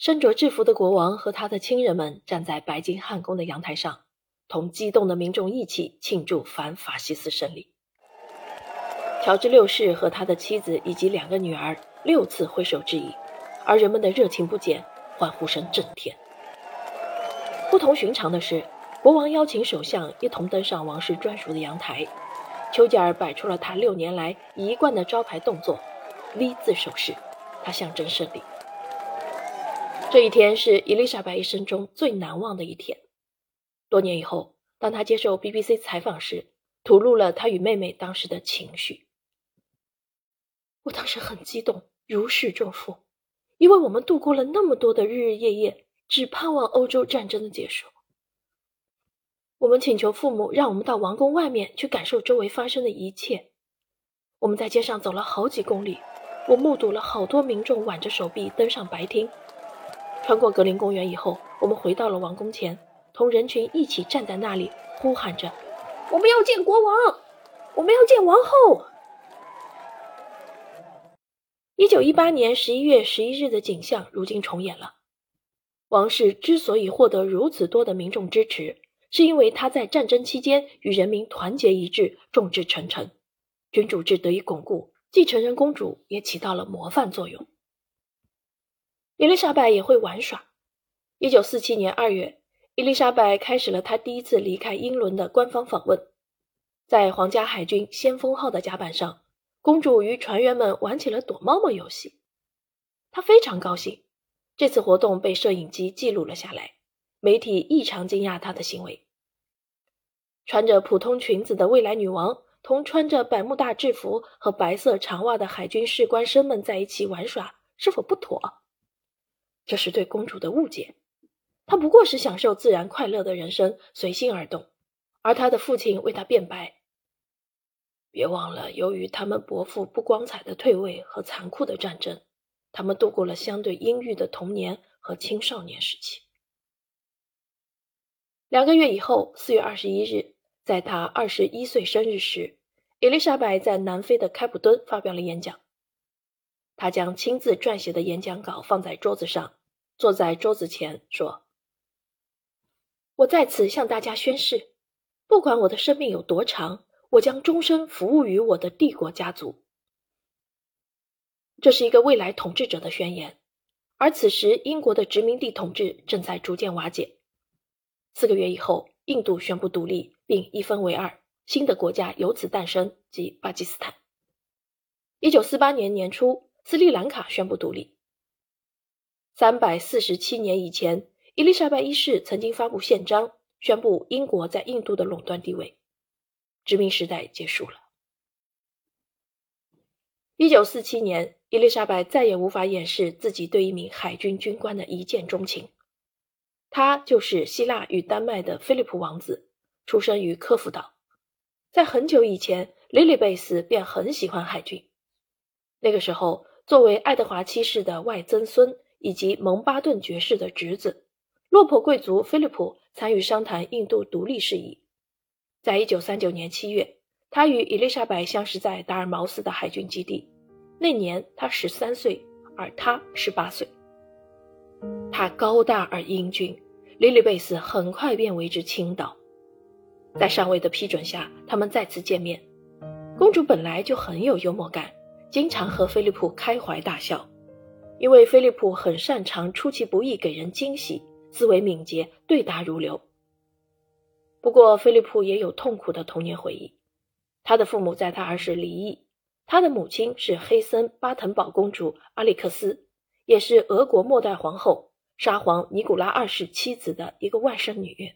身着制服的国王和他的亲人们站在白金汉宫的阳台上，同激动的民众一起庆祝反法西斯胜利。乔治六世和他的妻子以及两个女儿六次挥手致意，而人们的热情不减，欢呼声震天。不同寻常的是，国王邀请首相一同登上王室专属的阳台，丘吉尔摆出了他六年来一贯的招牌动作 ——V 字手势，它象征胜利。这一天是伊丽莎白一生中最难忘的一天。多年以后，当她接受 BBC 采访时，吐露了她与妹妹当时的情绪。我当时很激动，如释重负，因为我们度过了那么多的日日夜夜，只盼望欧洲战争的结束。我们请求父母让我们到王宫外面去感受周围发生的一切。我们在街上走了好几公里，我目睹了好多民众挽着手臂登上白厅。穿过格林公园以后，我们回到了王宫前，同人群一起站在那里，呼喊着：“我们要见国王，我们要见王后。”一九一八年十一月十一日的景象如今重演了。王室之所以获得如此多的民众支持，是因为他在战争期间与人民团结一致，众志成城，君主制得以巩固，继承人公主也起到了模范作用。伊丽莎白也会玩耍。一九四七年二月，伊丽莎白开始了她第一次离开英伦的官方访问。在皇家海军“先锋号”的甲板上，公主与船员们玩起了躲猫猫游戏。她非常高兴，这次活动被摄影机记录了下来。媒体异常惊讶她的行为。穿着普通裙子的未来女王同穿着百慕大制服和白色长袜的海军士官生们在一起玩耍，是否不妥？这是对公主的误解，她不过是享受自然快乐的人生，随心而动。而她的父亲为她辩白：“别忘了，由于他们伯父不光彩的退位和残酷的战争，他们度过了相对阴郁的童年和青少年时期。”两个月以后，四月二十一日，在她二十一岁生日时，伊丽莎白在南非的开普敦发表了演讲。她将亲自撰写的演讲稿放在桌子上。坐在桌子前说：“我在此向大家宣誓，不管我的生命有多长，我将终身服务于我的帝国家族。”这是一个未来统治者的宣言。而此时，英国的殖民地统治正在逐渐瓦解。四个月以后，印度宣布独立，并一分为二，新的国家由此诞生，即巴基斯坦。一九四八年年初，斯里兰卡宣布独立。三百四十七年以前，伊丽莎白一世曾经发布宪章，宣布英国在印度的垄断地位，殖民时代结束了。一九四七年，伊丽莎白再也无法掩饰自己对一名海军军官的一见钟情，他就是希腊与丹麦的菲利普王子，出生于科夫岛。在很久以前，莉莉贝斯便很喜欢海军。那个时候，作为爱德华七世的外曾孙。以及蒙巴顿爵士的侄子，落魄贵族菲利普参与商谈印度独立事宜。在一九三九年七月，他与伊丽莎白相识在达尔茅斯的海军基地。那年他十三岁，而他十八岁。他高大而英俊，莉莉贝斯很快便为之倾倒。在上尉的批准下，他们再次见面。公主本来就很有幽默感，经常和菲利普开怀大笑。因为菲利普很擅长出其不意给人惊喜，思维敏捷，对答如流。不过，菲利普也有痛苦的童年回忆。他的父母在他儿时离异，他的母亲是黑森巴腾堡公主阿里克斯，也是俄国末代皇后沙皇尼古拉二世妻子的一个外甥女。